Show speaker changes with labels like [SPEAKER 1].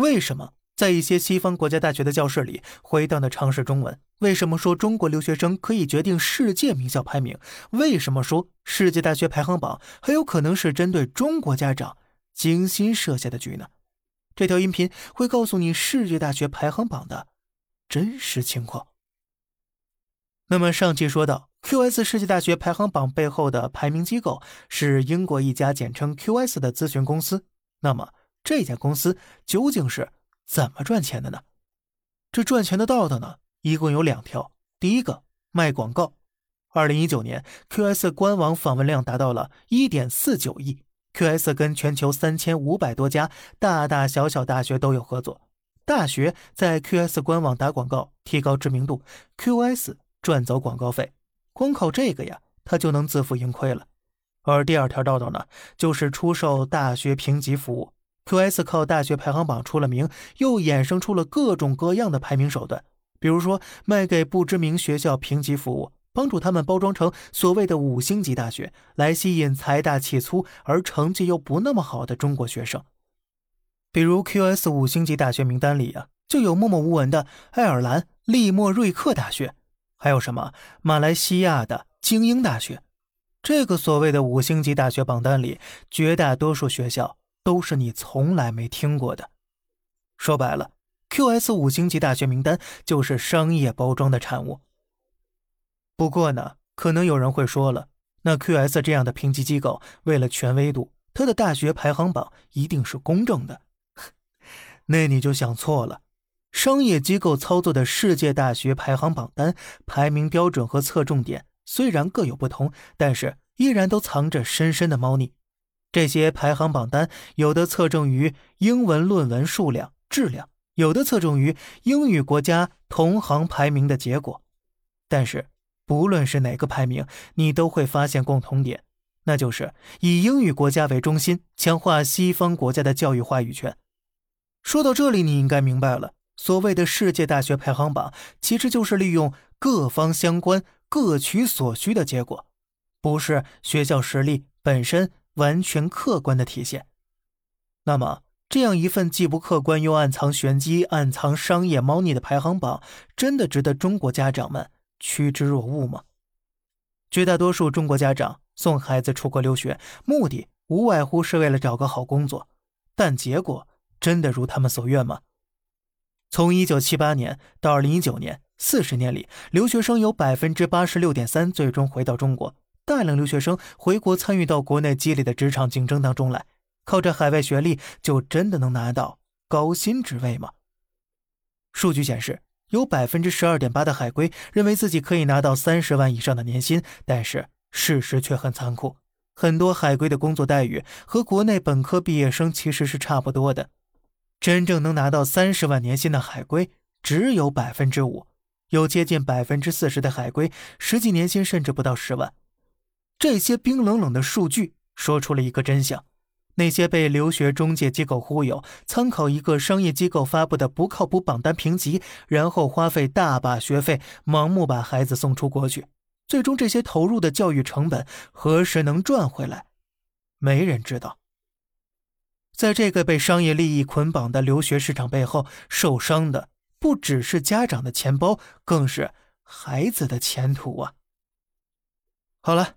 [SPEAKER 1] 为什么在一些西方国家大学的教室里回荡的常是中文？为什么说中国留学生可以决定世界名校排名？为什么说世界大学排行榜很有可能是针对中国家长精心设下的局呢？这条音频会告诉你世界大学排行榜的真实情况。那么上期说到，QS 世界大学排行榜背后的排名机构是英国一家简称 QS 的咨询公司。那么这家公司究竟是怎么赚钱的呢？这赚钱的道道呢，一共有两条。第一个，卖广告。二零一九年，QS 官网访问量达到了一点四九亿。QS 跟全球三千五百多家大大小小大学都有合作，大学在 QS 官网打广告，提高知名度，QS 赚走广告费。光靠这个呀，他就能自负盈亏了。而第二条道道呢，就是出售大学评级服务。QS 靠大学排行榜出了名，又衍生出了各种各样的排名手段，比如说卖给不知名学校评级服务，帮助他们包装成所谓的五星级大学，来吸引财大气粗而成绩又不那么好的中国学生。比如 QS 五星级大学名单里啊，就有默默无闻的爱尔兰利莫瑞克大学，还有什么马来西亚的精英大学。这个所谓的五星级大学榜单里，绝大多数学校都是你从来没听过的。说白了，QS 五星级大学名单就是商业包装的产物。不过呢，可能有人会说了，那 QS 这样的评级机构为了权威度，它的大学排行榜一定是公正的。那你就想错了，商业机构操作的世界大学排行榜单排名标准和侧重点。虽然各有不同，但是依然都藏着深深的猫腻。这些排行榜单有的侧重于英文论文数量、质量，有的侧重于英语国家同行排名的结果。但是，不论是哪个排名，你都会发现共同点，那就是以英语国家为中心，强化西方国家的教育话语权。说到这里，你应该明白了，所谓的世界大学排行榜，其实就是利用各方相关。各取所需的结果，不是学校实力本身完全客观的体现。那么，这样一份既不客观又暗藏玄机、暗藏商业猫腻的排行榜，真的值得中国家长们趋之若鹜吗？绝大多数中国家长送孩子出国留学，目的无外乎是为了找个好工作，但结果真的如他们所愿吗？从一九七八年到二零一九年。四十年里，留学生有百分之八十六点三最终回到中国。大量留学生回国参与到国内激烈的职场竞争当中来，靠着海外学历就真的能拿到高薪职位吗？数据显示，有百分之十二点八的海归认为自己可以拿到三十万以上的年薪，但是事实却很残酷，很多海归的工作待遇和国内本科毕业生其实是差不多的。真正能拿到三十万年薪的海归只有百分之五。有接近百分之四十的海归实际年薪甚至不到十万，这些冰冷冷的数据说出了一个真相：那些被留学中介机构忽悠，参考一个商业机构发布的不靠谱榜单评级，然后花费大把学费，盲目把孩子送出国去，最终这些投入的教育成本何时能赚回来？没人知道。在这个被商业利益捆绑的留学市场背后，受伤的。不只是家长的钱包，更是孩子的前途啊！好了，